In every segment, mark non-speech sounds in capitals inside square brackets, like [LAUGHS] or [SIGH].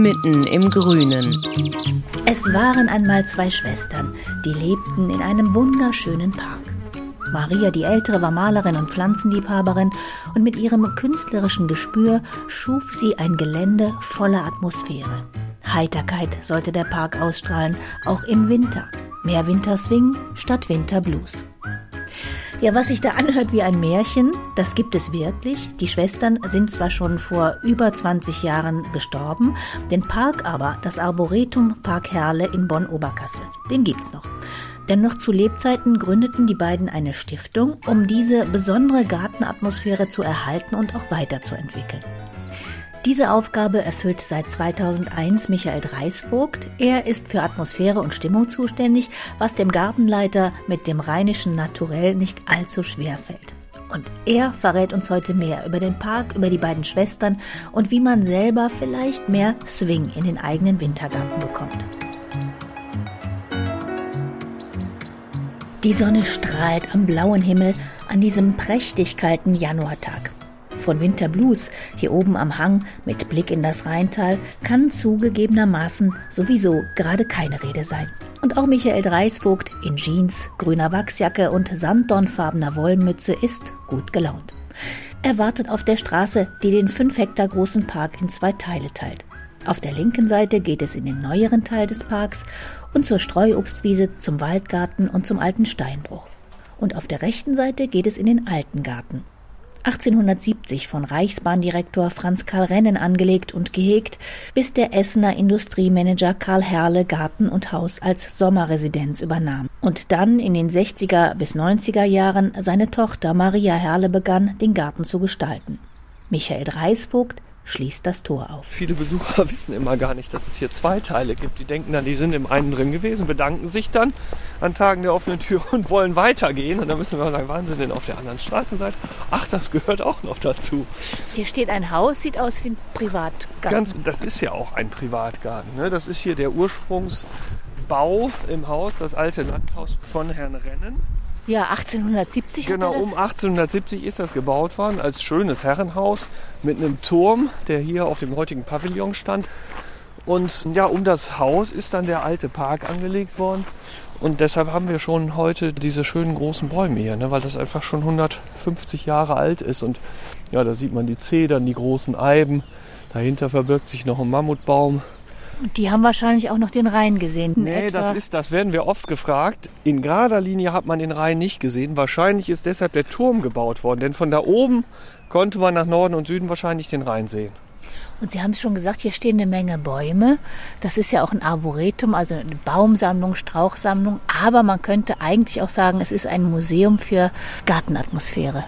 mitten im Grünen. Es waren einmal zwei Schwestern, die lebten in einem wunderschönen Park. Maria die Ältere war Malerin und Pflanzenliebhaberin und mit ihrem künstlerischen Gespür schuf sie ein Gelände voller Atmosphäre. Heiterkeit sollte der Park ausstrahlen, auch im Winter. Mehr Winterswing statt Winterblues. Ja, was sich da anhört wie ein Märchen, das gibt es wirklich. Die Schwestern sind zwar schon vor über 20 Jahren gestorben, den Park aber, das Arboretum Park Herle in Bonn-Oberkassel, den gibt's noch. Denn noch zu Lebzeiten gründeten die beiden eine Stiftung, um diese besondere Gartenatmosphäre zu erhalten und auch weiterzuentwickeln. Diese Aufgabe erfüllt seit 2001 Michael Dreisvogt. Er ist für Atmosphäre und Stimmung zuständig, was dem Gartenleiter mit dem rheinischen Naturell nicht allzu schwer fällt. Und er verrät uns heute mehr über den Park, über die beiden Schwestern und wie man selber vielleicht mehr Swing in den eigenen Wintergarten bekommt. Die Sonne strahlt am blauen Himmel an diesem prächtig kalten Januartag. Von Winterblues hier oben am Hang mit Blick in das Rheintal kann zugegebenermaßen sowieso gerade keine Rede sein. Und auch Michael Dreisvogt in Jeans, grüner Wachsjacke und sanddornfarbener Wollmütze ist gut gelaunt. Er wartet auf der Straße, die den fünf Hektar großen Park in zwei Teile teilt. Auf der linken Seite geht es in den neueren Teil des Parks und zur Streuobstwiese, zum Waldgarten und zum alten Steinbruch. Und auf der rechten Seite geht es in den alten Garten. 1870 von Reichsbahndirektor Franz Karl Rennen angelegt und gehegt, bis der Essener Industriemanager Karl Herle Garten und Haus als Sommerresidenz übernahm und dann in den 60er bis 90er Jahren seine Tochter Maria Herle begann, den Garten zu gestalten. Michael Dreisvogt schließt das Tor auf. Viele Besucher [LAUGHS] wissen immer gar nicht, dass es hier zwei Teile gibt. Die denken dann, die sind im einen drin gewesen, bedanken sich dann an Tagen der offenen Tür und wollen weitergehen. Und dann müssen wir sagen, waren sie denn auf der anderen Straßenseite? Ach, das gehört auch noch dazu. Hier steht ein Haus, sieht aus wie ein Privatgarten. Ganz, das ist ja auch ein Privatgarten. Ne? Das ist hier der Ursprungsbau im Haus, das alte Landhaus von Herrn Rennen. Ja, 1870. Genau, um 1870 ist das gebaut worden als schönes Herrenhaus mit einem Turm, der hier auf dem heutigen Pavillon stand. Und ja, um das Haus ist dann der alte Park angelegt worden. Und deshalb haben wir schon heute diese schönen großen Bäume hier, ne, weil das einfach schon 150 Jahre alt ist. Und ja, da sieht man die Zedern, die großen Eiben. Dahinter verbirgt sich noch ein Mammutbaum. Und die haben wahrscheinlich auch noch den Rhein gesehen. Nee, etwa. das ist, das werden wir oft gefragt. In gerader Linie hat man den Rhein nicht gesehen. Wahrscheinlich ist deshalb der Turm gebaut worden, denn von da oben konnte man nach Norden und Süden wahrscheinlich den Rhein sehen. Und Sie haben es schon gesagt, hier stehen eine Menge Bäume. Das ist ja auch ein Arboretum, also eine Baumsammlung, Strauchsammlung. Aber man könnte eigentlich auch sagen, es ist ein Museum für Gartenatmosphäre.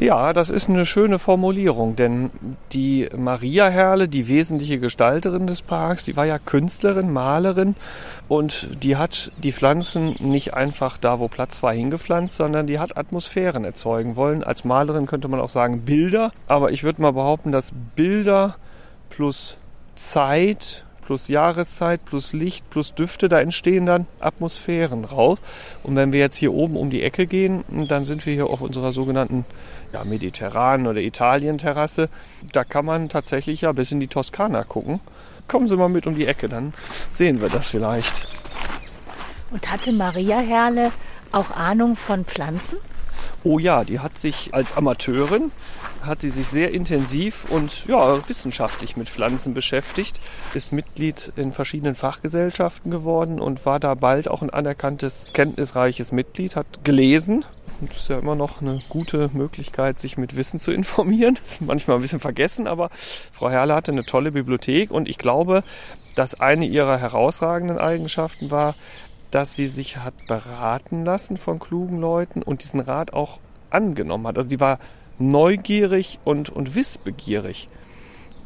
Ja, das ist eine schöne Formulierung, denn die Maria Herle, die wesentliche Gestalterin des Parks, die war ja Künstlerin, Malerin und die hat die Pflanzen nicht einfach da, wo Platz war, hingepflanzt, sondern die hat Atmosphären erzeugen wollen. Als Malerin könnte man auch sagen Bilder, aber ich würde mal behaupten, dass Bilder plus Zeit plus Jahreszeit, plus Licht, plus Düfte, da entstehen dann Atmosphären raus. Und wenn wir jetzt hier oben um die Ecke gehen, dann sind wir hier auf unserer sogenannten ja, mediterranen oder Italien-Terrasse. Da kann man tatsächlich ja bis in die Toskana gucken. Kommen Sie mal mit um die Ecke, dann sehen wir das vielleicht. Und hatte Maria Herle auch Ahnung von Pflanzen? Oh ja, die hat sich als Amateurin, hat sie sich sehr intensiv und ja, wissenschaftlich mit Pflanzen beschäftigt, ist Mitglied in verschiedenen Fachgesellschaften geworden und war da bald auch ein anerkanntes, kenntnisreiches Mitglied, hat gelesen. Das ist ja immer noch eine gute Möglichkeit, sich mit Wissen zu informieren. Das ist manchmal ein bisschen vergessen, aber Frau Herle hatte eine tolle Bibliothek und ich glaube, dass eine ihrer herausragenden Eigenschaften war, dass sie sich hat beraten lassen von klugen Leuten und diesen Rat auch angenommen hat. Also sie war neugierig und, und wissbegierig.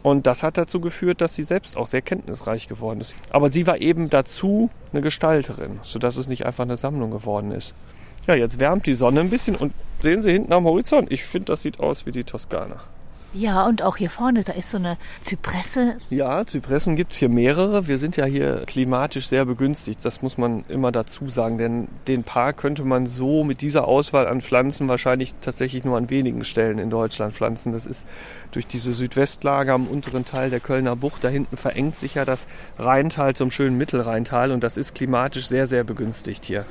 Und das hat dazu geführt, dass sie selbst auch sehr kenntnisreich geworden ist. Aber sie war eben dazu eine Gestalterin, sodass es nicht einfach eine Sammlung geworden ist. Ja, jetzt wärmt die Sonne ein bisschen und sehen Sie hinten am Horizont, ich finde, das sieht aus wie die Toskana. Ja, und auch hier vorne, da ist so eine Zypresse. Ja, Zypressen gibt's hier mehrere. Wir sind ja hier klimatisch sehr begünstigt. Das muss man immer dazu sagen. Denn den Park könnte man so mit dieser Auswahl an Pflanzen wahrscheinlich tatsächlich nur an wenigen Stellen in Deutschland pflanzen. Das ist durch diese Südwestlage am unteren Teil der Kölner Bucht. Da hinten verengt sich ja das Rheintal zum schönen Mittelrheintal. Und das ist klimatisch sehr, sehr begünstigt hier.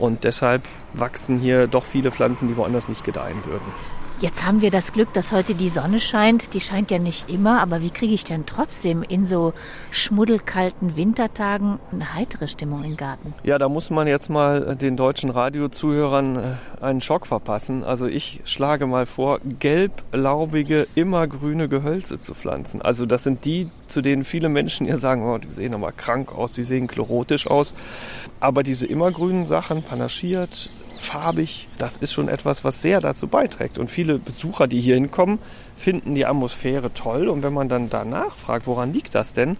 Und deshalb wachsen hier doch viele Pflanzen, die woanders nicht gedeihen würden. Jetzt haben wir das Glück, dass heute die Sonne scheint. Die scheint ja nicht immer, aber wie kriege ich denn trotzdem in so schmuddelkalten Wintertagen eine heitere Stimmung im Garten? Ja, da muss man jetzt mal den deutschen Radiozuhörern äh, einen Schock verpassen. Also ich schlage mal vor, gelblaubige, immergrüne Gehölze zu pflanzen. Also das sind die, zu denen viele Menschen ja sagen, oh, die sehen aber krank aus, die sehen chlorotisch aus. Aber diese immergrünen Sachen, panaschiert, farbig. Das ist schon etwas, was sehr dazu beiträgt. Und viele Besucher, die hier hinkommen, finden die Atmosphäre toll. Und wenn man dann danach fragt, woran liegt das denn?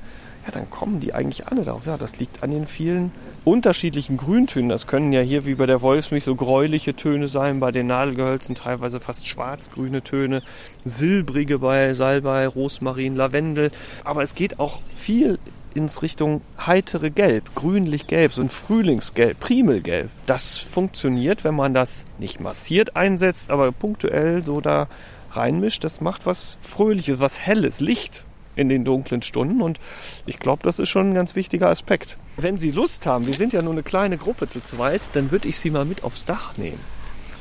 Ja, dann kommen die eigentlich alle darauf. Ja, das liegt an den vielen unterschiedlichen Grüntönen. Das können ja hier wie bei der Wolfsmilch so gräuliche Töne sein, bei den Nadelgehölzen teilweise fast schwarzgrüne Töne, silbrige bei Salbei, Rosmarin, Lavendel. Aber es geht auch viel ins Richtung heitere Gelb, grünlich-gelb, so ein Frühlingsgelb, Primelgelb. Das funktioniert, wenn man das nicht massiert einsetzt, aber punktuell so da reinmischt. Das macht was Fröhliches, was Helles, Licht in den dunklen Stunden und ich glaube, das ist schon ein ganz wichtiger Aspekt. Wenn Sie Lust haben, wir sind ja nur eine kleine Gruppe zu zweit, dann würde ich Sie mal mit aufs Dach nehmen.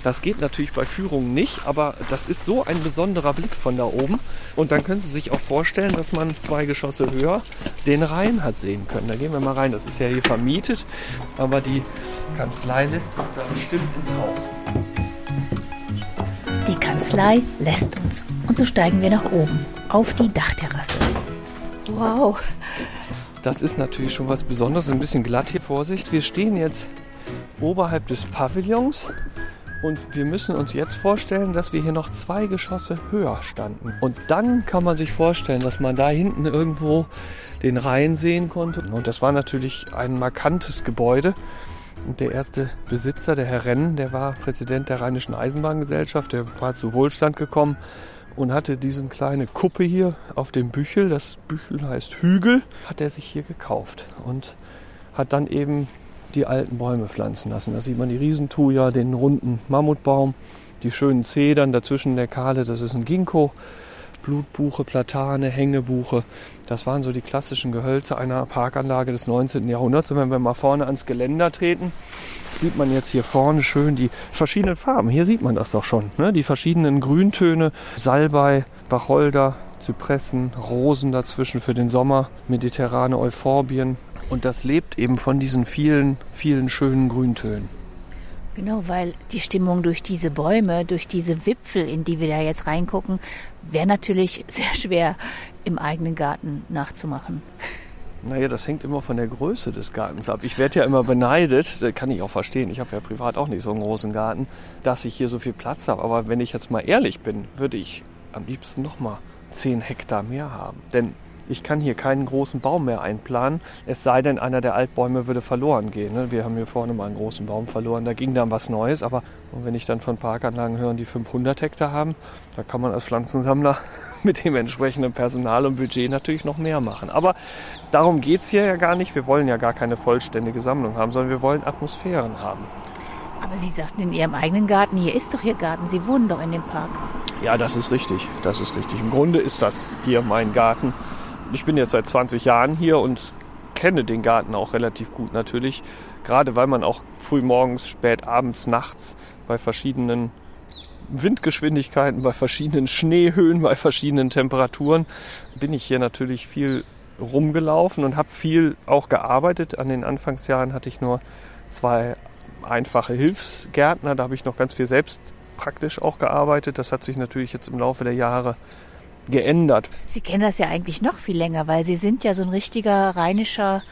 Das geht natürlich bei Führungen nicht, aber das ist so ein besonderer Blick von da oben. Und dann können Sie sich auch vorstellen, dass man zwei Geschosse höher den Rhein hat sehen können. Da gehen wir mal rein. Das ist ja hier vermietet, aber die Kanzlei lässt uns da bestimmt ins Haus. Die Kanzlei lässt uns. Und so steigen wir nach oben, auf die Dachterrasse. Wow. Das ist natürlich schon was Besonderes. Ein bisschen glatt hier, Vorsicht. Wir stehen jetzt oberhalb des Pavillons und wir müssen uns jetzt vorstellen, dass wir hier noch zwei Geschosse höher standen. Und dann kann man sich vorstellen, dass man da hinten irgendwo den Rhein sehen konnte. Und das war natürlich ein markantes Gebäude. Und der erste Besitzer, der Herr Renn, der war Präsident der Rheinischen Eisenbahngesellschaft. Der war zu Wohlstand gekommen und hatte diesen kleine Kuppe hier auf dem Büchel. Das Büchel heißt Hügel. Hat er sich hier gekauft und hat dann eben die alten Bäume pflanzen lassen. Da sieht man die Riesentuja, den runden Mammutbaum, die schönen Zedern, dazwischen der kahle, das ist ein Ginkgo, Blutbuche, Platane, Hängebuche. Das waren so die klassischen Gehölze einer Parkanlage des 19. Jahrhunderts. Und wenn wir mal vorne ans Geländer treten, sieht man jetzt hier vorne schön die verschiedenen Farben. Hier sieht man das doch schon. Ne? Die verschiedenen Grüntöne, Salbei, Wacholder, Zypressen, Rosen dazwischen für den Sommer, mediterrane Euphorbien. Und das lebt eben von diesen vielen, vielen schönen Grüntönen. Genau, weil die Stimmung durch diese Bäume, durch diese Wipfel, in die wir da jetzt reingucken, wäre natürlich [LAUGHS] sehr schwer im eigenen Garten nachzumachen. Naja, das hängt immer von der Größe des Gartens ab. Ich werde ja immer beneidet, das kann ich auch verstehen. Ich habe ja privat auch nicht so einen großen Garten, dass ich hier so viel Platz habe. Aber wenn ich jetzt mal ehrlich bin, würde ich am liebsten noch mal 10 Hektar mehr haben. Denn ich kann hier keinen großen Baum mehr einplanen, es sei denn, einer der Altbäume würde verloren gehen. Ne? Wir haben hier vorne mal einen großen Baum verloren, da ging dann was Neues. Aber wenn ich dann von Parkanlagen höre, die 500 Hektar haben, da kann man als Pflanzensammler [LAUGHS] mit dem entsprechenden Personal und Budget natürlich noch mehr machen. Aber darum geht es hier ja gar nicht. Wir wollen ja gar keine vollständige Sammlung haben, sondern wir wollen Atmosphären haben. Aber Sie sagten in Ihrem eigenen Garten, hier ist doch Ihr Garten, Sie wohnen doch in dem Park. Ja, das ist richtig. Das ist richtig. Im Grunde ist das hier mein Garten. Ich bin jetzt seit 20 Jahren hier und kenne den Garten auch relativ gut natürlich. Gerade weil man auch früh morgens, spät abends, nachts bei verschiedenen Windgeschwindigkeiten, bei verschiedenen Schneehöhen, bei verschiedenen Temperaturen bin ich hier natürlich viel rumgelaufen und habe viel auch gearbeitet. An den Anfangsjahren hatte ich nur zwei einfache Hilfsgärtner, da habe ich noch ganz viel selbst praktisch auch gearbeitet. Das hat sich natürlich jetzt im Laufe der Jahre geändert. Sie kennen das ja eigentlich noch viel länger, weil Sie sind ja so ein richtiger rheinischer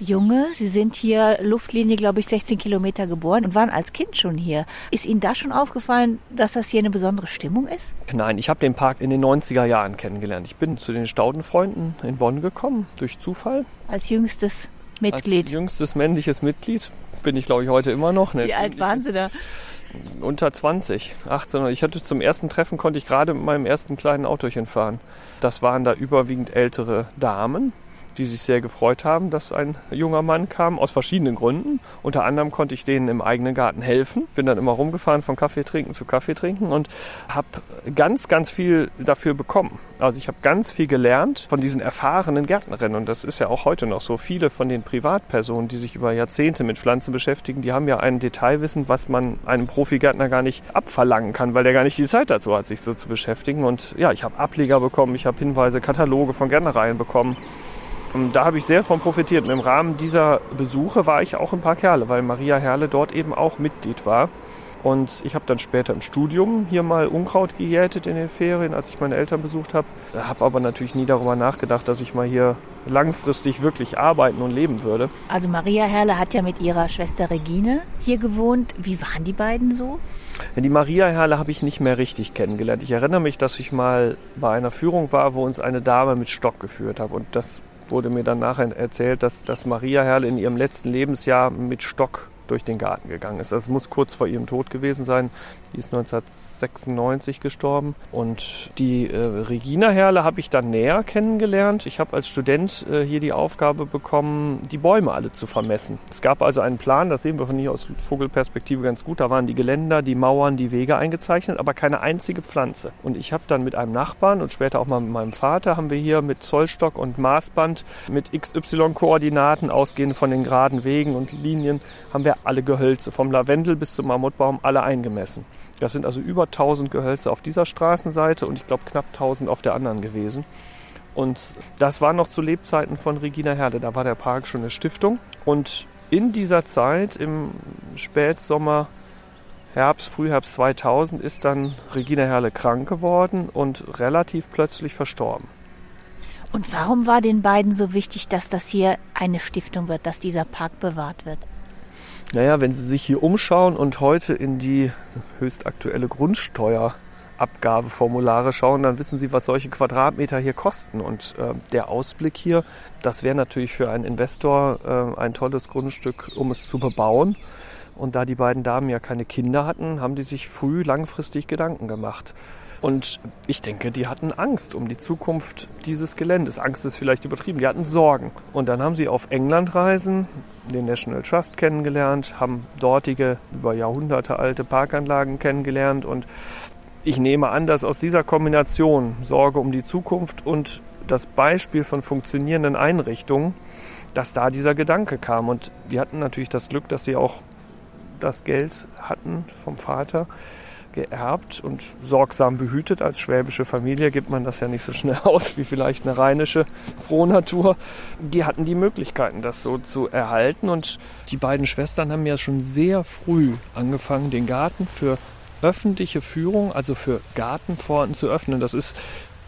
Junge. Sie sind hier Luftlinie, glaube ich, 16 Kilometer geboren und waren als Kind schon hier. Ist Ihnen da schon aufgefallen, dass das hier eine besondere Stimmung ist? Nein, ich habe den Park in den 90er Jahren kennengelernt. Ich bin zu den Staudenfreunden in Bonn gekommen, durch Zufall. Als jüngstes Mitglied? Als jüngstes männliches Mitglied bin ich, glaube ich, heute immer noch. Wie alt waren Sie da? Unter 20, 18. Ich hatte zum ersten Treffen konnte ich gerade mit meinem ersten kleinen Autochen fahren. Das waren da überwiegend ältere Damen, die sich sehr gefreut haben, dass ein junger Mann kam, aus verschiedenen Gründen. Unter anderem konnte ich denen im eigenen Garten helfen. Bin dann immer rumgefahren von Kaffee trinken zu Kaffee trinken und habe ganz, ganz viel dafür bekommen. Also ich habe ganz viel gelernt von diesen erfahrenen Gärtnerinnen und das ist ja auch heute noch so. Viele von den Privatpersonen, die sich über Jahrzehnte mit Pflanzen beschäftigen, die haben ja ein Detailwissen, was man einem Profigärtner gar nicht abverlangen kann, weil der gar nicht die Zeit dazu hat, sich so zu beschäftigen. Und ja, ich habe Ableger bekommen, ich habe Hinweise, Kataloge von Gärtnereien bekommen. Und da habe ich sehr von profitiert. Und im Rahmen dieser Besuche war ich auch in Park Herle, weil Maria Herle dort eben auch Mitglied war. Und ich habe dann später im Studium hier mal Unkraut gejätet in den Ferien, als ich meine Eltern besucht habe. Habe aber natürlich nie darüber nachgedacht, dass ich mal hier langfristig wirklich arbeiten und leben würde. Also Maria Herle hat ja mit ihrer Schwester Regine hier gewohnt. Wie waren die beiden so? Die Maria Herle habe ich nicht mehr richtig kennengelernt. Ich erinnere mich, dass ich mal bei einer Führung war, wo uns eine Dame mit Stock geführt hat. Und das wurde mir dann nachher erzählt, dass, dass Maria Herle in ihrem letzten Lebensjahr mit Stock durch den Garten gegangen ist. Das muss kurz vor ihrem Tod gewesen sein. Die ist 1996 gestorben. Und die äh, Regina Herle habe ich dann näher kennengelernt. Ich habe als Student äh, hier die Aufgabe bekommen, die Bäume alle zu vermessen. Es gab also einen Plan, das sehen wir von hier aus Vogelperspektive ganz gut. Da waren die Geländer, die Mauern, die Wege eingezeichnet, aber keine einzige Pflanze. Und ich habe dann mit einem Nachbarn und später auch mal mit meinem Vater haben wir hier mit Zollstock und Maßband mit XY-Koordinaten ausgehend von den geraden Wegen und Linien haben wir alle Gehölze vom Lavendel bis zum Mammutbaum alle eingemessen. Das sind also über 1000 Gehölze auf dieser Straßenseite und ich glaube knapp 1000 auf der anderen gewesen. Und das war noch zu Lebzeiten von Regina Herde. Da war der Park schon eine Stiftung. Und in dieser Zeit, im Spätsommer, Herbst, Frühherbst 2000, ist dann Regina Herle krank geworden und relativ plötzlich verstorben. Und warum war den beiden so wichtig, dass das hier eine Stiftung wird, dass dieser Park bewahrt wird? Naja, wenn Sie sich hier umschauen und heute in die höchst aktuelle Grundsteuerabgabeformulare schauen, dann wissen Sie, was solche Quadratmeter hier kosten. Und äh, der Ausblick hier, das wäre natürlich für einen Investor äh, ein tolles Grundstück, um es zu bebauen. Und da die beiden Damen ja keine Kinder hatten, haben die sich früh langfristig Gedanken gemacht. Und ich denke, die hatten Angst um die Zukunft dieses Geländes. Angst ist vielleicht übertrieben. Die hatten Sorgen. Und dann haben sie auf Englandreisen den National Trust kennengelernt, haben dortige über Jahrhunderte alte Parkanlagen kennengelernt. Und ich nehme an, dass aus dieser Kombination Sorge um die Zukunft und das Beispiel von funktionierenden Einrichtungen, dass da dieser Gedanke kam. Und die hatten natürlich das Glück, dass sie auch das Geld hatten vom Vater geerbt und sorgsam behütet. Als schwäbische Familie gibt man das ja nicht so schnell [LAUGHS] aus wie vielleicht eine rheinische Frohnatur. Die hatten die Möglichkeiten, das so zu erhalten. Und die beiden Schwestern haben ja schon sehr früh angefangen, den Garten für öffentliche Führung, also für Gartenpforten zu öffnen. Das ist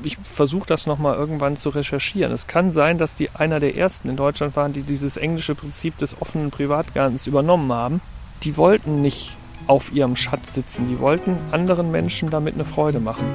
ich versuche das nochmal irgendwann zu recherchieren. Es kann sein, dass die einer der ersten in Deutschland waren, die dieses englische Prinzip des offenen Privatgartens übernommen haben. Die wollten nicht auf ihrem Schatz sitzen. Die wollten anderen Menschen damit eine Freude machen.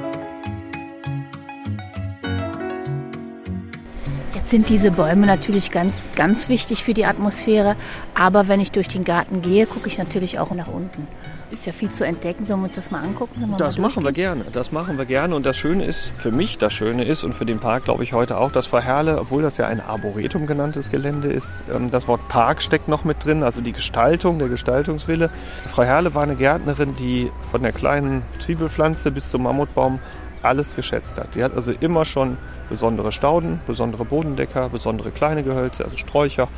Jetzt sind diese Bäume natürlich ganz, ganz wichtig für die Atmosphäre. Aber wenn ich durch den Garten gehe, gucke ich natürlich auch nach unten ist ja viel zu entdecken. Sollen wir uns das mal angucken? das mal machen wir gerne. Das machen wir gerne. Und das Schöne ist, für mich das Schöne ist und für den Park glaube ich heute auch, dass Frau Herle, obwohl das ja ein Arboretum genanntes Gelände ist, ähm, das Wort Park steckt noch mit drin, also die Gestaltung, der Gestaltungswille. Frau Herle war eine Gärtnerin, die von der kleinen Zwiebelpflanze bis zum Mammutbaum alles geschätzt hat. Die hat also immer schon besondere Stauden, besondere Bodendecker, besondere kleine Gehölze, also Sträucher,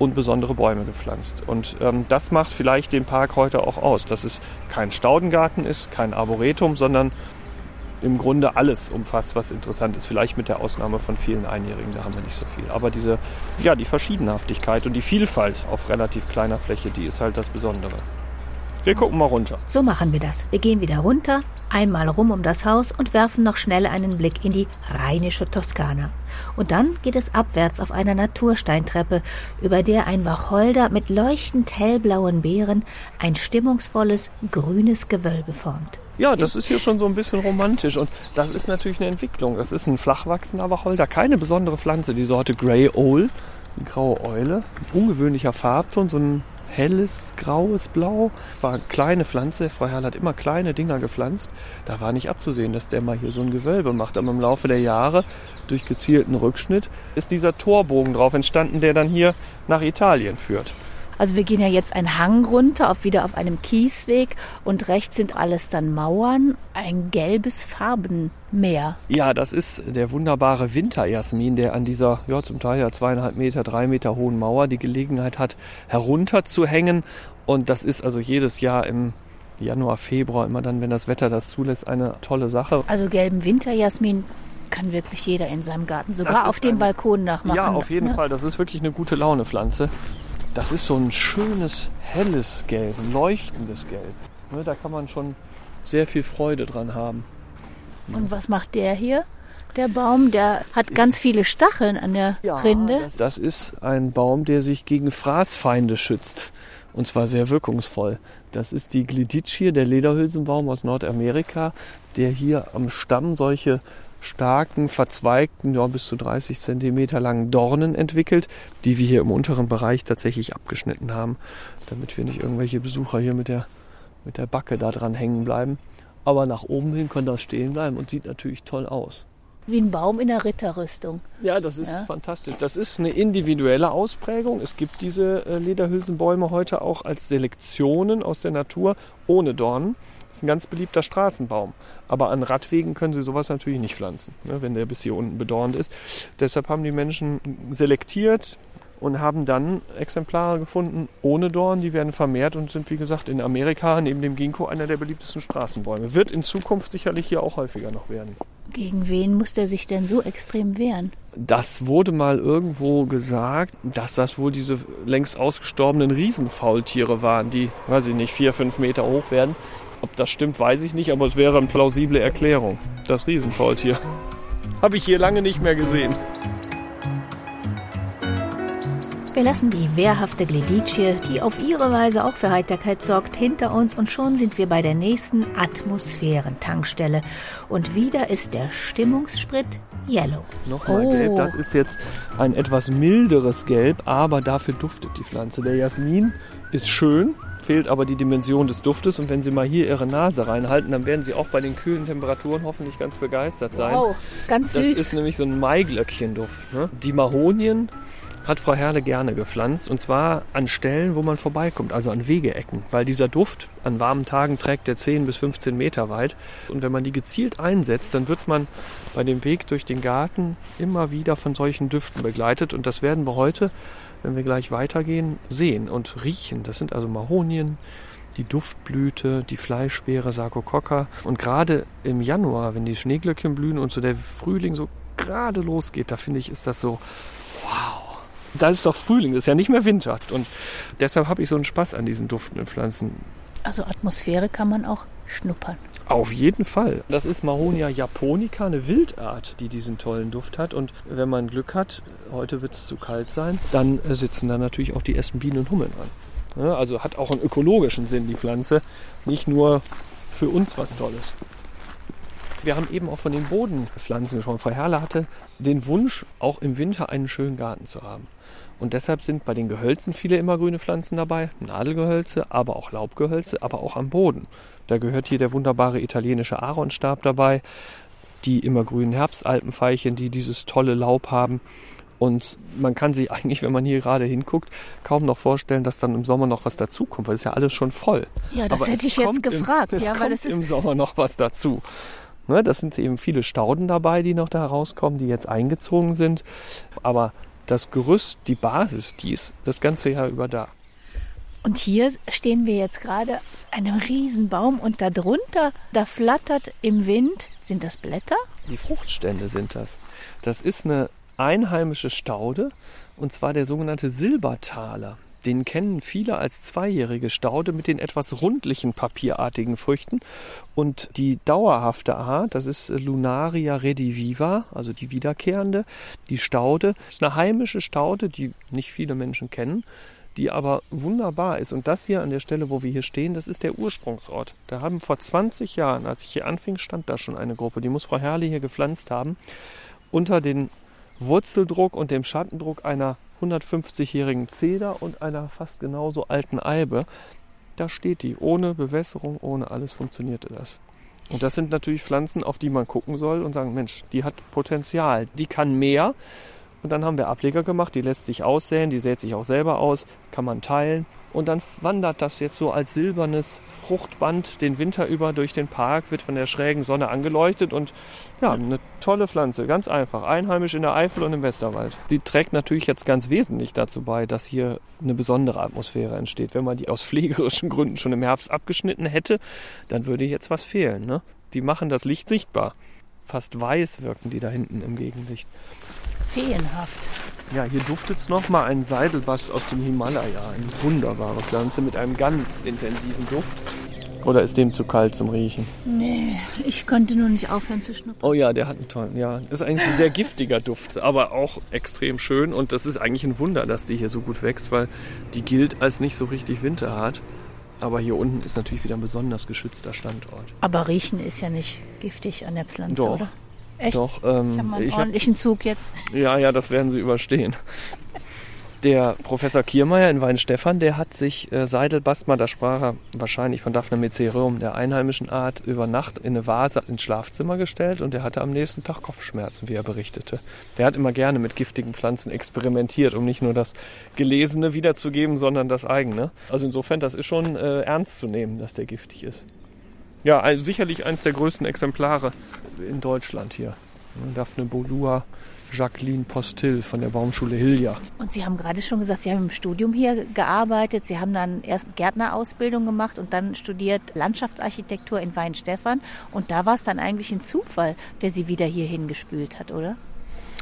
und besondere Bäume gepflanzt. Und ähm, das macht vielleicht den Park heute auch aus, dass es kein Staudengarten ist, kein Arboretum, sondern im Grunde alles umfasst, was interessant ist. Vielleicht mit der Ausnahme von vielen Einjährigen, da haben wir nicht so viel. Aber diese, ja, die Verschiedenhaftigkeit und die Vielfalt auf relativ kleiner Fläche, die ist halt das Besondere. Wir gucken mal runter. So machen wir das. Wir gehen wieder runter, einmal rum um das Haus und werfen noch schnell einen Blick in die rheinische Toskana. Und dann geht es abwärts auf einer Natursteintreppe, über der ein Wacholder mit leuchtend hellblauen Beeren ein stimmungsvolles grünes Gewölbe formt. Ja, das ist hier schon so ein bisschen romantisch und das ist natürlich eine Entwicklung. Das ist ein flachwachsender Wacholder, keine besondere Pflanze, die Sorte Grey Owl, die graue Eule. Ungewöhnlicher Farbton, so ein helles, graues Blau. War eine kleine Pflanze. Frau Herrl hat immer kleine Dinger gepflanzt. Da war nicht abzusehen, dass der mal hier so ein Gewölbe macht. Aber im Laufe der Jahre, durch gezielten Rückschnitt, ist dieser Torbogen drauf entstanden, der dann hier nach Italien führt. Also wir gehen ja jetzt einen Hang runter, auf, wieder auf einem Kiesweg und rechts sind alles dann Mauern, ein gelbes Farbenmeer. Ja, das ist der wunderbare Winterjasmin, der an dieser, ja zum Teil ja zweieinhalb Meter, drei Meter hohen Mauer die Gelegenheit hat, herunterzuhängen. Und das ist also jedes Jahr im Januar, Februar, immer dann, wenn das Wetter das zulässt, eine tolle Sache. Also gelben Winterjasmin kann wirklich jeder in seinem Garten, sogar auf dem Balkon nachmachen. Ja, auf jeden ne? Fall. Das ist wirklich eine gute Laune-Pflanze. Das ist so ein schönes, helles Gelb, ein leuchtendes Gelb. Ne, da kann man schon sehr viel Freude dran haben. Und was macht der hier? Der Baum, der hat ganz viele Stacheln an der Rinde. Das, das ist ein Baum, der sich gegen Fraßfeinde schützt. Und zwar sehr wirkungsvoll. Das ist die Gledicie, der Lederhülsenbaum aus Nordamerika, der hier am Stamm solche starken, verzweigten, ja, bis zu 30 Zentimeter langen Dornen entwickelt, die wir hier im unteren Bereich tatsächlich abgeschnitten haben, damit wir nicht irgendwelche Besucher hier mit der, mit der Backe da dran hängen bleiben. Aber nach oben hin kann das stehen bleiben und sieht natürlich toll aus. Wie ein Baum in der Ritterrüstung. Ja, das ist Ja. fantastisch. Das ist eine individuelle Ausprägung. Es gibt diese äh, Lederhülsenbäume heute auch als Selektionen aus der Natur ohne Dornen. Das ist ein ganz beliebter Straßenbaum. Aber an Radwegen können sie sowas natürlich nicht pflanzen, ne, wenn der bis hier unten bedornt ist. Deshalb haben die Menschen selektiert und haben dann Exemplare gefunden ohne Dorn. Die werden vermehrt und sind, wie gesagt, in Amerika neben dem Ginkgo einer der beliebtesten Straßenbäume. Wird in Zukunft sicherlich hier auch häufiger noch werden. Gegen wen muss der sich denn so extrem wehren? Das wurde mal irgendwo gesagt, dass das wohl diese längst ausgestorbenen Riesenfaultiere waren, die, weiß ich nicht, vier, fünf Meter hoch werden. Ob das stimmt, weiß ich nicht, aber es wäre eine plausible Erklärung. Das Riesenfaultier. Habe ich hier lange nicht mehr gesehen. Wir lassen die wehrhafte Gledicie, die auf ihre Weise auch für Heiterkeit sorgt, hinter uns und schon sind wir bei der nächsten Atmosphärentankstelle. Und wieder ist der Stimmungssprit Yellow. Nochmal Oh. gelb. Das ist jetzt ein etwas milderes Gelb, aber dafür duftet die Pflanze. Der Jasmin ist schön, fehlt aber die Dimension des Duftes. Und wenn Sie mal hier Ihre Nase reinhalten, dann werden Sie auch bei den kühlen Temperaturen hoffentlich ganz begeistert sein. Wow, ganz Das süß. ist nämlich so ein Maiglöckchenduft. Ne? Die Mahonien hat Frau Herle gerne gepflanzt und zwar an Stellen, wo man vorbeikommt, also an Wegeecken, weil dieser Duft an warmen Tagen trägt der 10 bis 15 Meter weit und wenn man die gezielt einsetzt, dann wird man bei dem Weg durch den Garten immer wieder von solchen Düften begleitet und das werden wir heute, wenn wir gleich weitergehen, sehen und riechen. Das sind also Mahonien, die Duftblüte, die Fleischbeere Sarkokokka. Und gerade im Januar, wenn die Schneeglöckchen blühen und so der Frühling so gerade losgeht, da finde ich, ist das so, wow. Da ist doch Frühling, das ist ja nicht mehr Winter. Und deshalb habe ich so einen Spaß an diesen duftenden Pflanzen. Also Atmosphäre kann man auch schnuppern. Auf jeden Fall. Das ist Mahonia japonica, eine Wildart, die diesen tollen Duft hat. Und wenn man Glück hat, heute wird es zu kalt sein, dann sitzen da natürlich auch die ersten Bienen und Hummeln dran. Also hat auch einen ökologischen Sinn, die Pflanze. Nicht nur für uns was Tolles. Wir haben eben auch von den Bodenpflanzen gesprochen. Frau Herrle hatte den Wunsch, auch im Winter einen schönen Garten zu haben. Und deshalb sind bei den Gehölzen viele immergrüne Pflanzen dabei, Nadelgehölze, aber auch Laubgehölze, aber auch am Boden. Da gehört hier der wunderbare italienische Aaronstab dabei, die immergrünen Herbstalpenveilchen, die dieses tolle Laub haben. Und man kann sich [LAUGHS] eigentlich, wenn man hier gerade hinguckt, kaum noch vorstellen, dass dann im Sommer noch was dazukommt, weil es ist ja alles schon voll. Ja, das Aber hätte ich jetzt kommt gefragt. Im, es ja, kommt weil das im Sommer noch was dazu. Ne, das sind eben viele Stauden dabei, die noch da rauskommen, die jetzt eingezogen sind. Aber das Gerüst, die Basis, die ist das ganze Jahr über da. Und hier stehen wir jetzt gerade einem Riesenbaum und darunter, da flattert im Wind, sind das Blätter? Die Fruchtstände sind das. Das ist eine einheimische Staude und zwar der sogenannte Silbertaler. Den kennen viele als zweijährige Staude mit den etwas rundlichen papierartigen Früchten. Und die dauerhafte Art, das ist Lunaria rediviva, also die wiederkehrende. Die Staude ist eine heimische Staude, die nicht viele Menschen kennen, die aber wunderbar ist. Und das hier an der Stelle, wo wir hier stehen, das ist der Ursprungsort. Da haben vor 20 Jahren, als ich hier anfing, stand da schon eine Gruppe, die muss Frau Herrle hier gepflanzt haben, unter den Wurzeldruck und dem Schattendruck einer 150-jährigen Zeder und einer fast genauso alten Eibe. Da steht die. Ohne Bewässerung, ohne alles funktionierte das. Und das sind natürlich Pflanzen, auf die man gucken soll und sagen, Mensch, die hat Potenzial, die kann mehr. Und dann haben wir Ableger gemacht, die lässt sich aussäen, die sät sich auch selber aus, kann man teilen. Und dann wandert das jetzt so als silbernes Fruchtband den Winter über durch den Park, wird von der schrägen Sonne angeleuchtet und ja, eine tolle Pflanze, ganz einfach, einheimisch in der Eifel und im Westerwald. Die trägt natürlich jetzt ganz wesentlich dazu bei, dass hier eine besondere Atmosphäre entsteht. Wenn man die aus [LAUGHS] pflegerischen Gründen schon im Herbst abgeschnitten hätte, dann würde jetzt was fehlen. Ne? Die machen das Licht sichtbar. Fast weiß wirken die da hinten im Gegenlicht. Feenhaft. Ja, hier duftet es nochmal ein Seidelbass aus dem Himalaya. Eine wunderbare Pflanze mit einem ganz intensiven Duft. Oder ist dem zu kalt zum Riechen? Nee, ich konnte nur nicht aufhören zu schnuppern. Oh ja, der hat einen tollen, ja. Ist eigentlich ein sehr giftiger Duft, aber auch extrem schön. Und das ist eigentlich ein Wunder, dass die hier so gut wächst, weil die gilt als nicht so richtig winterhart. Aber hier unten ist natürlich wieder ein besonders geschützter Standort. Aber riechen ist ja nicht giftig an der Pflanze, Doch. oder? Echt? Doch, ähm, Ich habe einen ich hab- ordentlichen Zug jetzt. Ja, ja, das werden sie überstehen. Der Professor Kiermeier in Weinstefan, der hat sich äh, Seidelbastma, da sprach er wahrscheinlich von Daphne mecereum, der einheimischen Art, über Nacht in eine Vase ins Schlafzimmer gestellt und der hatte am nächsten Tag Kopfschmerzen, wie er berichtete. Der hat immer gerne mit giftigen Pflanzen experimentiert, um nicht nur das Gelesene wiederzugeben, sondern das eigene. Also insofern, das ist schon äh, ernst zu nehmen, dass der giftig ist. Ja, ein, sicherlich eines der größten Exemplare in Deutschland hier. Daphne bolua, Jacqueline Postil von der Baumschule Hilja. Und Sie haben gerade schon gesagt, Sie haben im Studium hier gearbeitet. Sie haben dann erst Gärtnerausbildung gemacht und dann studiert Landschaftsarchitektur in Weinstefan. Und da war es dann eigentlich ein Zufall, der Sie wieder hierhin gespült hat, oder?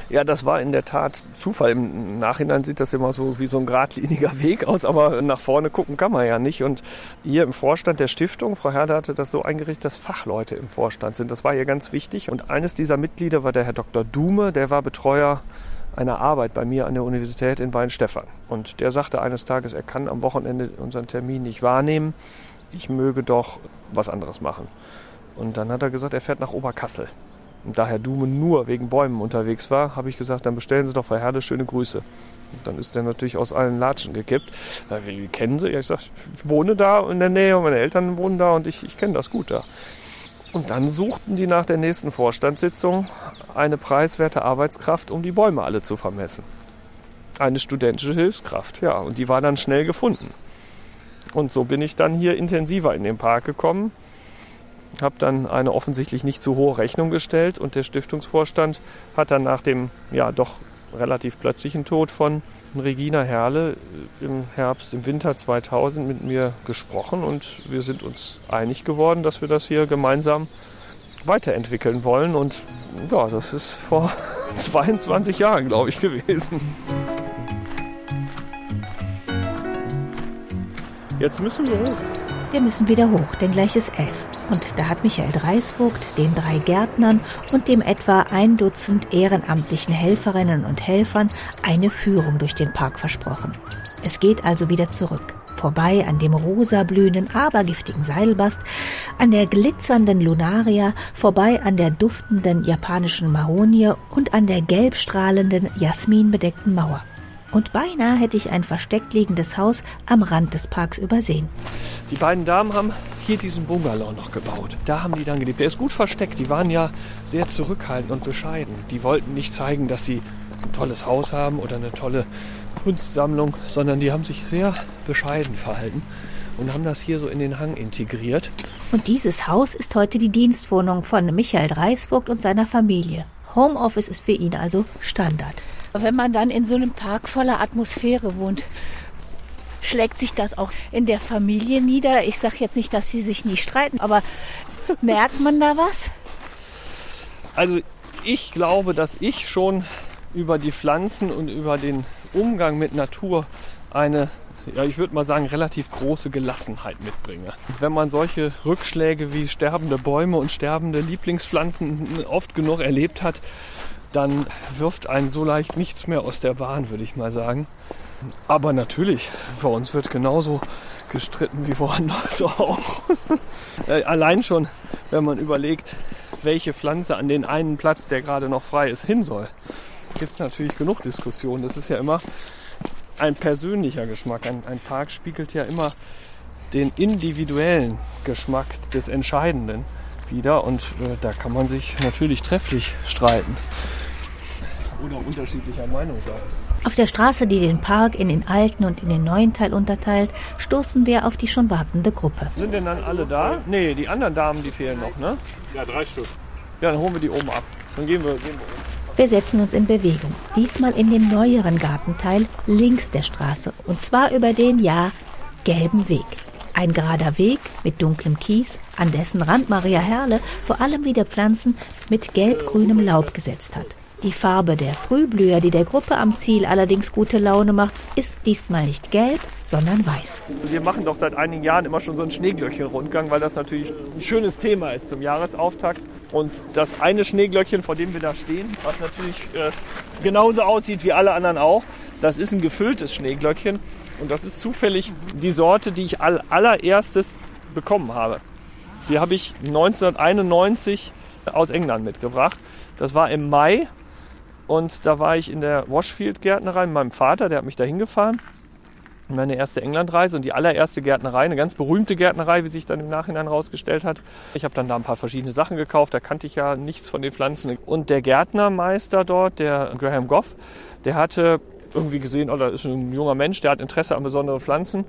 Ja, das war in der Tat Zufall. Im Nachhinein sieht das immer so wie so ein geradliniger [LAUGHS] Weg aus, aber nach vorne gucken kann man ja nicht. Und hier im Vorstand der Stiftung, Frau Herde hatte das so eingerichtet, dass Fachleute im Vorstand sind. Das war ihr ganz wichtig. Und eines dieser Mitglieder war der Herr Dr. Dume, der war Betreuer einer Arbeit bei mir an der Universität in Weinstefan. Und der sagte eines Tages, er kann am Wochenende unseren Termin nicht wahrnehmen. Ich möge doch was anderes machen. Und dann hat er gesagt, er fährt nach Oberkassel. Und da Herr Dume nur wegen Bäumen unterwegs war, habe ich gesagt, dann bestellen Sie doch Frau Herde schöne Grüße. Und dann ist der natürlich aus allen Latschen gekippt. Ja, wie, wie kennen Sie? Ja, ich sage, ich wohne da in der Nähe und meine Eltern wohnen da und ich, ich kenne das gut da. Und dann suchten die nach der nächsten Vorstandssitzung eine preiswerte Arbeitskraft, um die Bäume alle zu vermessen. Eine studentische Hilfskraft, ja. Und die war dann schnell gefunden. Und so bin ich dann hier intensiver in den Park gekommen habe dann eine offensichtlich nicht zu hohe Rechnung gestellt und der Stiftungsvorstand hat dann nach dem ja doch relativ plötzlichen Tod von Regina Herle im Herbst, im Winter 2000 mit mir gesprochen und wir sind uns einig geworden, dass wir das hier gemeinsam weiterentwickeln wollen und ja, das ist vor [LAUGHS] 22 Jahren, glaube ich, gewesen. Jetzt müssen wir hoch. Wir müssen wieder hoch, denn gleich ist elf. Und da hat Michael Dreisvogt den drei Gärtnern und dem etwa ein Dutzend ehrenamtlichen Helferinnen und Helfern eine Führung durch den Park versprochen. Es geht also wieder zurück. Vorbei an dem rosa blühenden, aber giftigen Seidelbast, an der glitzernden Lunaria, vorbei an der duftenden japanischen Mahonie und an der gelbstrahlenden, jasminbedeckten Mauer. Und beinahe hätte ich ein versteckt liegendes Haus am Rand des Parks übersehen. Die beiden Damen haben hier diesen Bungalow noch gebaut. Da haben die dann gelebt. Der ist gut versteckt. Die waren ja sehr zurückhaltend und bescheiden. Die wollten nicht zeigen, dass sie ein tolles Haus haben oder eine tolle Kunstsammlung, sondern die haben sich sehr bescheiden verhalten und haben das hier so in den Hang integriert. Und dieses Haus ist heute die Dienstwohnung von Michael Dreisvogt und seiner Familie. Homeoffice ist für ihn also Standard. Wenn man dann in so einem Park voller Atmosphäre wohnt, schlägt sich das auch in der Familie nieder. Ich sage jetzt nicht, dass sie sich nie streiten, aber merkt man da was? Also ich glaube, dass ich schon über die Pflanzen und über den Umgang mit Natur eine, ja, ich würde mal sagen, relativ große Gelassenheit mitbringe. Wenn man solche Rückschläge wie sterbende Bäume und sterbende Lieblingspflanzen oft genug erlebt hat, dann wirft einen so leicht nichts mehr aus der Bahn, würde ich mal sagen. Aber natürlich, bei uns wird genauso gestritten wie woanders [LAUGHS] auch. Äh, allein schon, wenn man überlegt, welche Pflanze an den einen Platz, der gerade noch frei ist, hin soll, gibt es natürlich genug Diskussionen. Das ist ja immer ein persönlicher Geschmack. Ein, ein Park spiegelt ja immer den individuellen Geschmack des Entscheidenden wieder und äh, da kann man sich natürlich trefflich streiten oder unterschiedlicher Meinung sein. Auf der Straße, die den Park in den alten und in den neuen Teil unterteilt, stoßen wir auf die schon wartende Gruppe. Sind denn dann alle da? Nee, die anderen Damen, die fehlen noch, ne? Ja, drei Stück. Ja, dann holen wir die oben ab. Dann gehen wir, gehen wir um. Wir setzen uns in Bewegung. Diesmal in dem neueren Gartenteil links der Straße. Und zwar über den, ja, gelben Weg. Ein gerader Weg mit dunklem Kies, an dessen Rand Maria Herle vor allem wieder Pflanzen mit gelb-grünem Laub gesetzt hat. Die Farbe der Frühblüher, die der Gruppe am Ziel allerdings gute Laune macht, ist diesmal nicht gelb, sondern weiß. Wir machen doch seit einigen Jahren immer schon so einen Schneeglöckchen-Rundgang, weil das natürlich ein schönes Thema ist zum Jahresauftakt. Und das eine Schneeglöckchen, vor dem wir da stehen, was natürlich äh, genauso aussieht wie alle anderen auch, das ist ein gefülltes Schneeglöckchen. Und das ist zufällig die Sorte, die ich all, allererstes bekommen habe. Die habe ich 1991 aus England mitgebracht. Das war im Mai und da war ich in der Washfield-Gärtnerei mit meinem Vater, der hat mich da hingefahren. Meine erste Englandreise und die allererste Gärtnerei, eine ganz berühmte Gärtnerei, wie sich dann im Nachhinein herausgestellt hat. Ich habe dann da ein paar verschiedene Sachen gekauft, da kannte ich ja nichts von den Pflanzen. Und der Gärtnermeister dort, der Graham Goff, der hatte irgendwie gesehen, oh, da ist ein junger Mensch, der hat Interesse an besonderen Pflanzen.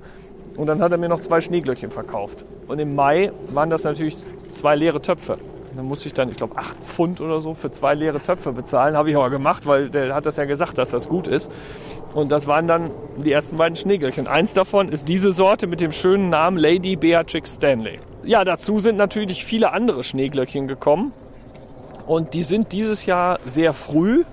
Und dann hat er mir noch zwei Schneeglöckchen verkauft. Und im Mai waren das natürlich zwei leere Töpfe. Dann musste ich dann, ich glaube, 8 Pfund oder so für zwei leere Töpfe bezahlen. Habe ich aber gemacht, weil der hat das ja gesagt, dass das gut ist. Und das waren dann die ersten beiden Schneeglöckchen. Eins davon ist diese Sorte mit dem schönen Namen Lady Beatrix Stanley. Ja, dazu sind natürlich viele andere Schneeglöckchen gekommen. Und die sind dieses Jahr sehr früh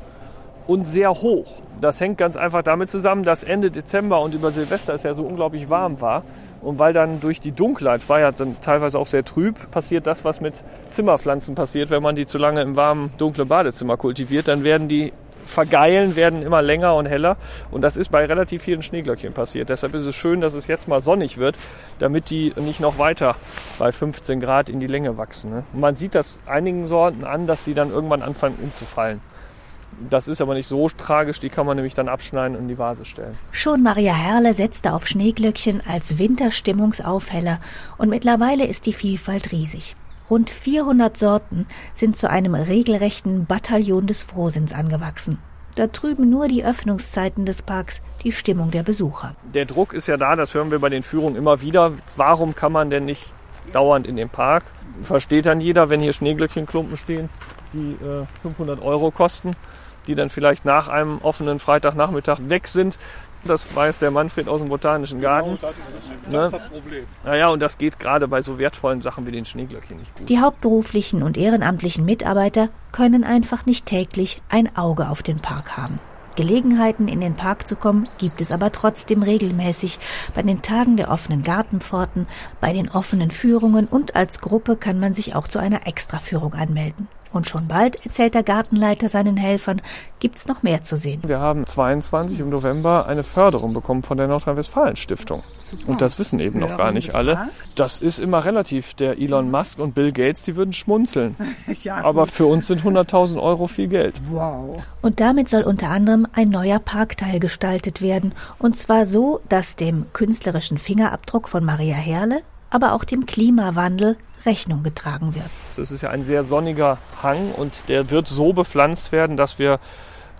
und sehr hoch. Das hängt ganz einfach damit zusammen, dass Ende Dezember und über Silvester es ja so unglaublich warm war. Und weil dann durch die Dunkelheit, war ja dann teilweise auch sehr trüb, passiert das, was mit Zimmerpflanzen passiert, wenn man die zu lange im warmen, dunklen Badezimmer kultiviert, dann werden die vergeilen, werden immer länger und heller. Und das ist bei relativ vielen Schneeglöckchen passiert. Deshalb ist es schön, dass es jetzt mal sonnig wird, damit die nicht noch weiter bei 15 Grad in die Länge wachsen. Ne? man sieht das einigen Sorten an, dass sie dann irgendwann anfangen umzufallen. Das ist aber nicht so tragisch, die kann man nämlich dann abschneiden und in die Vase stellen. Schon Maria Herle setzte auf Schneeglöckchen als Winterstimmungsaufheller und mittlerweile ist die Vielfalt riesig. Rund 400 Sorten sind zu einem regelrechten Bataillon des Frohsinns angewachsen. Da trüben nur die Öffnungszeiten des Parks die Stimmung der Besucher. Der Druck ist ja da, das hören wir bei den Führungen immer wieder. Warum kann man denn nicht dauernd in den Park? Versteht dann jeder, wenn hier Schneeglöckchenklumpen stehen, die äh, 500 Euro kosten die dann vielleicht nach einem offenen Freitagnachmittag weg sind. Das weiß der Manfred aus dem Botanischen Garten. Genau, das, das ne? Problem. Naja, und das geht gerade bei so wertvollen Sachen wie den Schneeglöckchen nicht gut. Die hauptberuflichen und ehrenamtlichen Mitarbeiter können einfach nicht täglich ein Auge auf den Park haben. Gelegenheiten, in den Park zu kommen, gibt es aber trotzdem regelmäßig. Bei den Tagen der offenen Gartenpforten, bei den offenen Führungen und als Gruppe kann man sich auch zu einer Extraführung anmelden. Und schon bald, erzählt der Gartenleiter seinen Helfern, gibt's noch mehr zu sehen. Wir haben 22 im November eine Förderung bekommen von der Nordrhein-Westfalen-Stiftung. Und das wissen eben noch gar nicht alle. Das ist immer relativ. Der Elon Musk und Bill Gates, die würden schmunzeln. [LAUGHS] Aber für uns sind 100.000 Euro viel Geld. Wow. Und damit soll unter anderem ein neuer Parkteil gestaltet werden. Und zwar so, dass dem künstlerischen Fingerabdruck von Maria Herle, aber auch dem Klimawandel Rechnung getragen wird. Es ist ja ein sehr sonniger Hang und der wird so bepflanzt werden, dass wir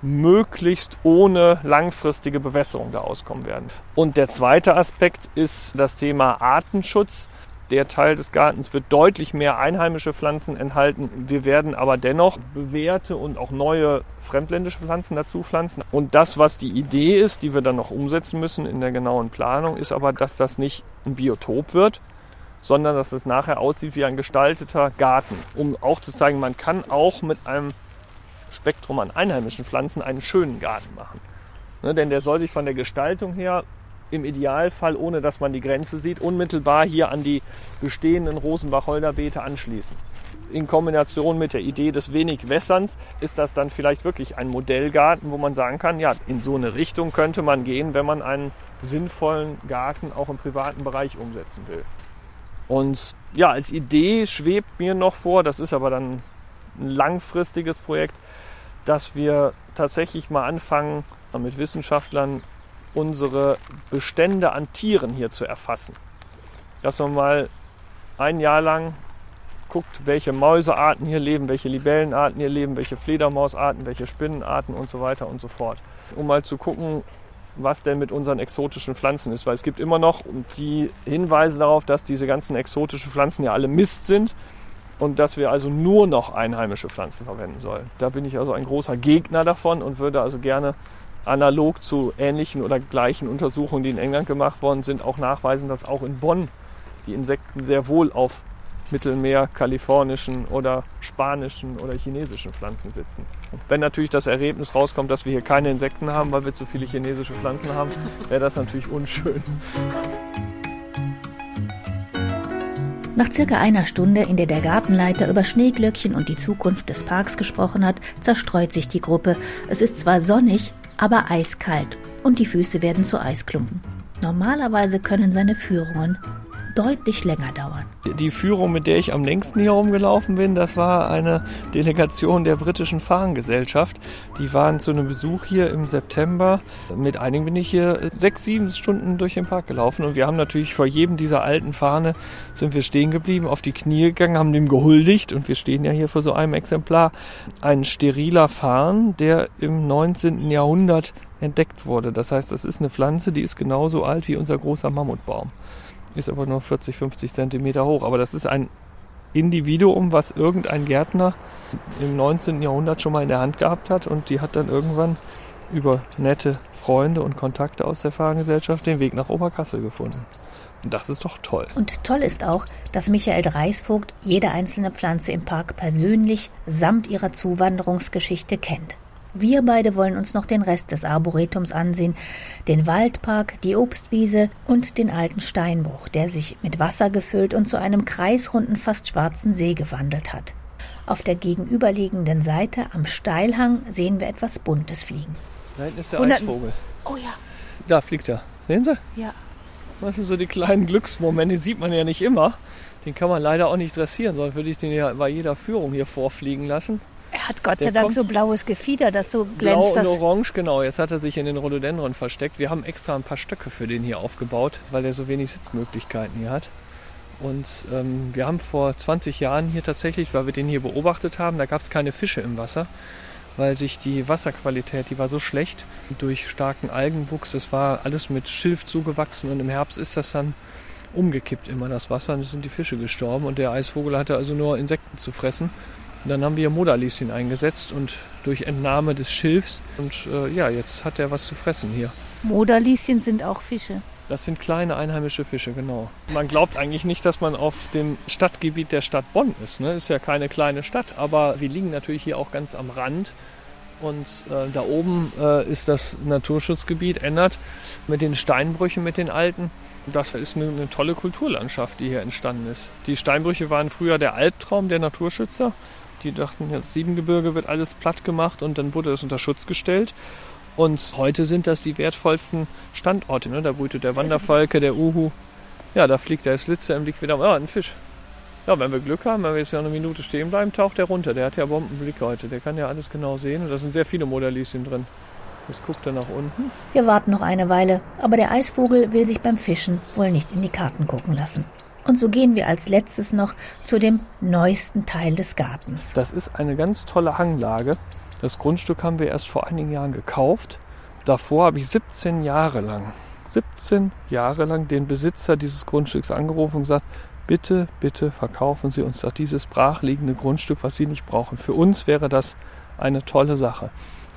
möglichst ohne langfristige Bewässerung da auskommen werden. Und der zweite Aspekt ist das Thema Artenschutz. Der Teil des Gartens wird deutlich mehr einheimische Pflanzen enthalten. Wir werden aber dennoch bewährte und auch neue fremdländische Pflanzen dazu pflanzen. Und das, was die Idee ist, die wir dann noch umsetzen müssen in der genauen Planung, ist aber, dass das nicht ein Biotop wird, sondern dass es nachher aussieht wie ein gestalteter Garten. Um auch zu zeigen, man kann auch mit einem Spektrum an einheimischen Pflanzen einen schönen Garten machen. Ne, denn der soll sich von der Gestaltung her im Idealfall, ohne dass man die Grenze sieht, unmittelbar hier an die bestehenden Rosenbach-Holderbeete anschließen. In Kombination mit der Idee des wenig Wässerns ist das dann vielleicht wirklich ein Modellgarten, wo man sagen kann, ja, in so eine Richtung könnte man gehen, wenn man einen sinnvollen Garten auch im privaten Bereich umsetzen will. Und ja, als Idee schwebt mir noch vor, das ist aber dann ein langfristiges Projekt, dass wir tatsächlich mal anfangen, mit Wissenschaftlern unsere Bestände an Tieren hier zu erfassen. Dass man mal ein Jahr lang guckt, welche Mäusearten hier leben, welche Libellenarten hier leben, welche Fledermausarten, welche Spinnenarten und so weiter und so fort. Um mal zu gucken, was denn mit unseren exotischen Pflanzen ist. Weil es gibt immer noch die Hinweise darauf, dass diese ganzen exotischen Pflanzen ja alle Mist sind und dass wir also nur noch einheimische Pflanzen verwenden sollen. Da bin ich also ein großer Gegner davon und würde also gerne analog zu ähnlichen oder gleichen Untersuchungen, die in England gemacht worden sind, auch nachweisen, dass auch in Bonn die Insekten sehr wohl auf Mittelmeer, kalifornischen oder spanischen oder chinesischen Pflanzen sitzen. Wenn natürlich das Ergebnis rauskommt, dass wir hier keine Insekten haben, weil wir zu viele chinesische Pflanzen haben, wäre das natürlich unschön. Nach circa einer Stunde, in der der Gartenleiter über Schneeglöckchen und die Zukunft des Parks gesprochen hat, zerstreut sich die Gruppe. Es ist zwar sonnig, aber eiskalt und die Füße werden zu Eisklumpen. Normalerweise können seine Führungen deutlich länger dauern. Die Führung, mit der ich am längsten hier rumgelaufen bin, das war eine Delegation der britischen Fahnengesellschaft. Die waren zu einem Besuch hier im September. Mit einigen bin ich hier sechs, sieben Stunden durch den Park gelaufen und wir haben natürlich vor jedem dieser alten Fahne sind wir stehen geblieben, auf die Knie gegangen, haben dem gehuldigt und wir stehen ja hier vor so einem Exemplar. Ein steriler Farn, der im 19. Jahrhundert entdeckt wurde. Das heißt, das ist eine Pflanze, die ist genauso alt wie unser großer Mammutbaum ist aber nur 40, 50 Zentimeter hoch. Aber das ist ein Individuum, was irgendein Gärtner im 19. Jahrhundert schon mal in der Hand gehabt hat und die hat dann irgendwann über nette Freunde und Kontakte aus der Fahrgesellschaft den Weg nach Oberkassel gefunden. Und das ist doch toll. Und toll ist auch, dass Michael Dreisvogt jede einzelne Pflanze im Park persönlich samt ihrer Zuwanderungsgeschichte kennt. Wir beide wollen uns noch den Rest des Arboretums ansehen, den Waldpark, die Obstwiese und den alten Steinbruch, der sich mit Wasser gefüllt und zu einem kreisrunden, fast schwarzen See gewandelt hat. Auf der gegenüberliegenden Seite am Steilhang sehen wir etwas Buntes fliegen. Da hinten ist der Eisvogel. Oh ja. Da fliegt er. Sehen Sie? Ja. Das sind so die kleinen Glücksmomente, die sieht man ja nicht immer. Den kann man leider auch nicht dressieren, sonst würde ich den ja bei jeder Führung hier vorfliegen lassen. Er hat Gott sei Dank so blaues Gefieder, das so glänzt. Blau und orange, genau. Jetzt hat er sich in den Rhododendron versteckt. Wir haben extra ein paar Stöcke für den hier aufgebaut, weil er so wenig Sitzmöglichkeiten hier hat. Und ähm, wir haben vor 20 Jahren hier tatsächlich, weil wir den hier beobachtet haben, da gab es keine Fische im Wasser, weil sich die Wasserqualität, die war so schlecht durch starken Algenwuchs. Es war alles mit Schilf zugewachsen und im Herbst ist das dann umgekippt immer das Wasser und es sind die Fische gestorben und der Eisvogel hatte also nur Insekten zu fressen. Und dann haben wir Modalisien eingesetzt und durch Entnahme des Schilfs. Und äh, ja, jetzt hat er was zu fressen hier. Modalisien sind auch Fische. Das sind kleine einheimische Fische, genau. Man glaubt eigentlich nicht, dass man auf dem Stadtgebiet der Stadt Bonn ist. Ne? Ist ja keine kleine Stadt, aber wir liegen natürlich hier auch ganz am Rand. Und äh, da oben äh, ist das Naturschutzgebiet, ändert mit den Steinbrüchen, mit den alten. Das ist eine, eine tolle Kulturlandschaft, die hier entstanden ist. Die Steinbrüche waren früher der Albtraum der Naturschützer. Die dachten, jetzt Siebengebirge wird alles platt gemacht und dann wurde es unter Schutz gestellt. Und heute sind das die wertvollsten Standorte. Ne? Da brütet der Wanderfalke, der Uhu. Ja, da fliegt der Slitzer im Blick wieder. Ja, ein Fisch. Ja, wenn wir Glück haben, wenn wir jetzt ja eine Minute stehen bleiben, taucht der runter. Der hat ja Bombenblick heute. Der kann ja alles genau sehen. Und da sind sehr viele Modalisien drin. Jetzt guckt er nach unten. Wir warten noch eine Weile, aber der Eisvogel will sich beim Fischen wohl nicht in die Karten gucken lassen. Und so gehen wir als letztes noch zu dem neuesten Teil des Gartens. Das ist eine ganz tolle Hanglage. Das Grundstück haben wir erst vor einigen Jahren gekauft. Davor habe ich 17 Jahre lang, 17 Jahre lang den Besitzer dieses Grundstücks angerufen und gesagt, bitte, bitte verkaufen Sie uns doch dieses brachliegende Grundstück, was Sie nicht brauchen. Für uns wäre das eine tolle Sache.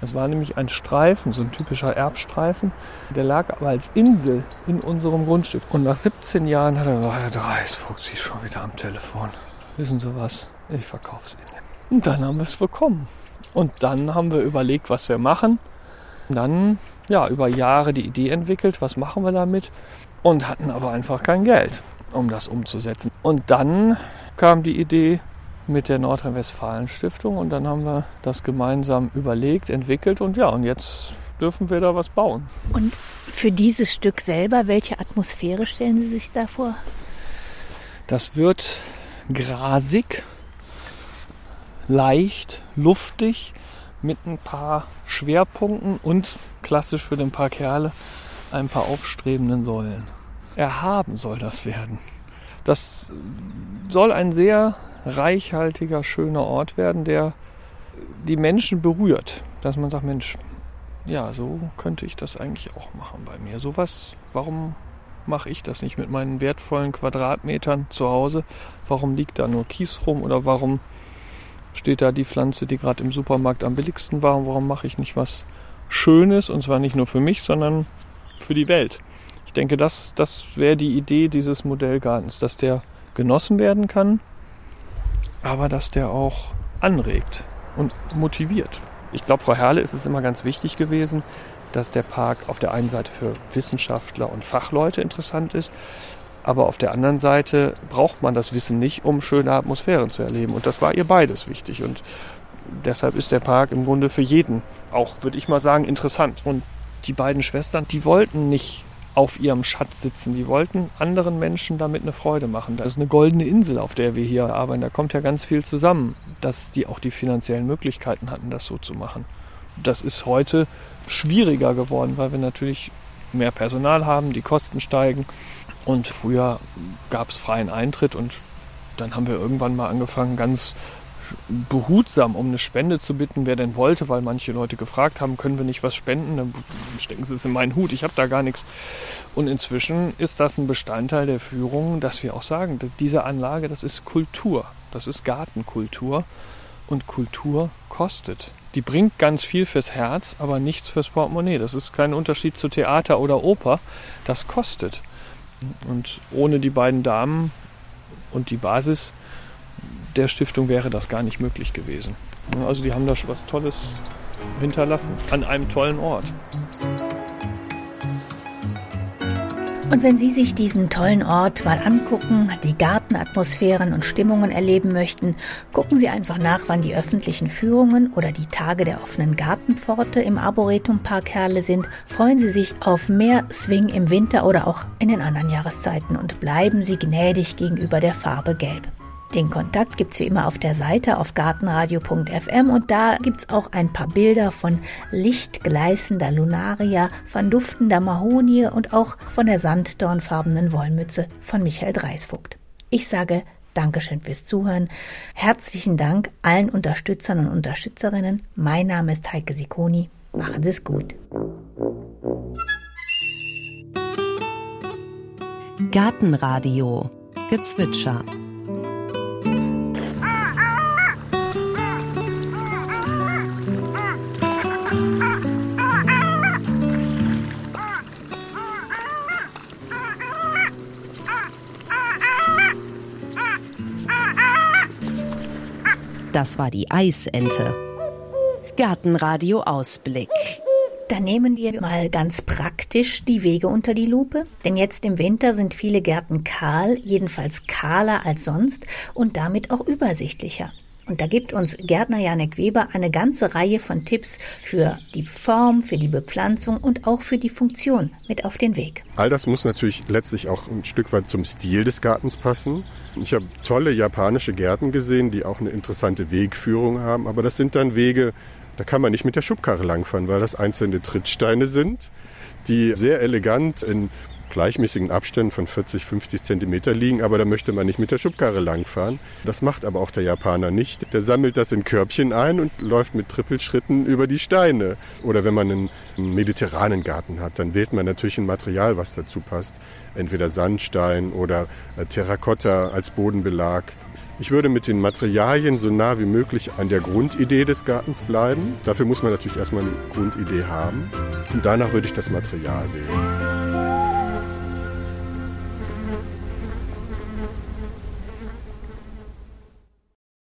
Es war nämlich ein Streifen, so ein typischer Erbstreifen. Der lag aber als Insel in unserem Grundstück. Und nach 17 Jahren hat er gesagt, Herr Dreisfuchs, Sie ist schon wieder am Telefon. Wissen Sie was? Ich verkaufe es Ihnen. Und dann haben wir es bekommen. Und dann haben wir überlegt, was wir machen. Dann, ja, über Jahre die Idee entwickelt, was machen wir damit. Und hatten aber einfach kein Geld, um das umzusetzen. Und dann kam die Idee, mit der Nordrhein-Westfalen-Stiftung und dann haben wir das gemeinsam überlegt, entwickelt und ja, und jetzt dürfen wir da was bauen. Und für dieses Stück selber, welche Atmosphäre stellen Sie sich da vor? Das wird grasig, leicht, luftig, mit ein paar Schwerpunkten und klassisch für den Park Herle ein paar aufstrebenden Säulen. Erhaben soll das werden. Das soll ein sehr reichhaltiger, schöner Ort werden, der die Menschen berührt. Dass man sagt, Mensch, ja, so könnte ich das eigentlich auch machen bei mir. Sowas, warum mache ich das nicht mit meinen wertvollen Quadratmetern zu Hause? Warum liegt da nur Kies rum oder warum steht da die Pflanze, die gerade im Supermarkt am billigsten war? Und warum mache ich nicht was Schönes und zwar nicht nur für mich, sondern für die Welt? Ich denke, das, das wäre die Idee dieses Modellgartens, dass der genossen werden kann, aber dass der auch anregt und motiviert. Ich glaube, Frau Herle ist es immer ganz wichtig gewesen, dass der Park auf der einen Seite für Wissenschaftler und Fachleute interessant ist, aber auf der anderen Seite braucht man das Wissen nicht, um schöne Atmosphären zu erleben. Und das war ihr beides wichtig. Und deshalb ist der Park im Grunde für jeden auch, würde ich mal sagen, interessant. Und die beiden Schwestern, die wollten nicht auf ihrem Schatz sitzen. Die wollten anderen Menschen damit eine Freude machen. Das ist eine goldene Insel, auf der wir hier arbeiten. Da kommt ja ganz viel zusammen, dass die auch die finanziellen Möglichkeiten hatten, das so zu machen. Das ist heute schwieriger geworden, weil wir natürlich mehr Personal haben, die Kosten steigen. Und früher gab es freien Eintritt und dann haben wir irgendwann mal angefangen, ganz behutsam um eine Spende zu bitten, wer denn wollte, weil manche Leute gefragt haben, können wir nicht was spenden? Dann stecken sie es in meinen Hut, ich habe da gar nichts. Und inzwischen ist das ein Bestandteil der Führung, dass wir auch sagen, diese Anlage, das ist Kultur, das ist Gartenkultur und Kultur kostet. Die bringt ganz viel fürs Herz, aber nichts fürs Portemonnaie. Das ist kein Unterschied zu Theater oder Oper, das kostet. Und ohne die beiden Damen und die Basis der Stiftung wäre das gar nicht möglich gewesen. Also die haben da schon was Tolles hinterlassen an einem tollen Ort. Und wenn Sie sich diesen tollen Ort mal angucken, die Gartenatmosphären und Stimmungen erleben möchten, gucken Sie einfach nach, wann die öffentlichen Führungen oder die Tage der offenen Gartenpforte im Arboretum Park Herle sind. Freuen Sie sich auf mehr Swing im Winter oder auch in den anderen Jahreszeiten und bleiben Sie gnädig gegenüber der Farbe Gelb. Den Kontakt gibt's wie immer auf der Seite auf gartenradio.fm und da gibt's auch ein paar Bilder von lichtgleißender Lunaria, von duftender Mahonie und auch von der sanddornfarbenen Wollmütze von Michael Dreisvogt. Ich sage Dankeschön fürs Zuhören. Herzlichen Dank allen Unterstützern und Unterstützerinnen. Mein Name ist Heike Sikoni. Machen Sie es gut. Gartenradio Gezwitscher Das war die Eisente. Gartenradio Ausblick. Dann nehmen wir mal ganz praktisch die Wege unter die Lupe, denn jetzt im Winter sind viele Gärten kahl, jedenfalls kahler als sonst und damit auch übersichtlicher. Und da gibt uns Gärtner Janek Weber eine ganze Reihe von Tipps für die Form, für die Bepflanzung und auch für die Funktion mit auf den Weg. All das muss natürlich letztlich auch ein Stück weit zum Stil des Gartens passen. Ich habe tolle japanische Gärten gesehen, die auch eine interessante Wegführung haben, aber das sind dann Wege, da kann man nicht mit der Schubkarre langfahren, weil das einzelne Trittsteine sind, die sehr elegant in gleichmäßigen Abständen von 40, 50 Zentimeter liegen, aber da möchte man nicht mit der Schubkarre langfahren. Das macht aber auch der Japaner nicht. Der sammelt das in Körbchen ein und läuft mit Trippelschritten über die Steine. Oder wenn man einen, mediterranen Garten hat, dann wählt man natürlich ein Material, was dazu passt. Entweder Sandstein oder äh, Terrakotta als Bodenbelag. Ich würde mit den Materialien so nah wie möglich an der Grundidee des Gartens bleiben. Dafür muss man natürlich erstmal eine Grundidee haben. Und danach würde ich das Material wählen.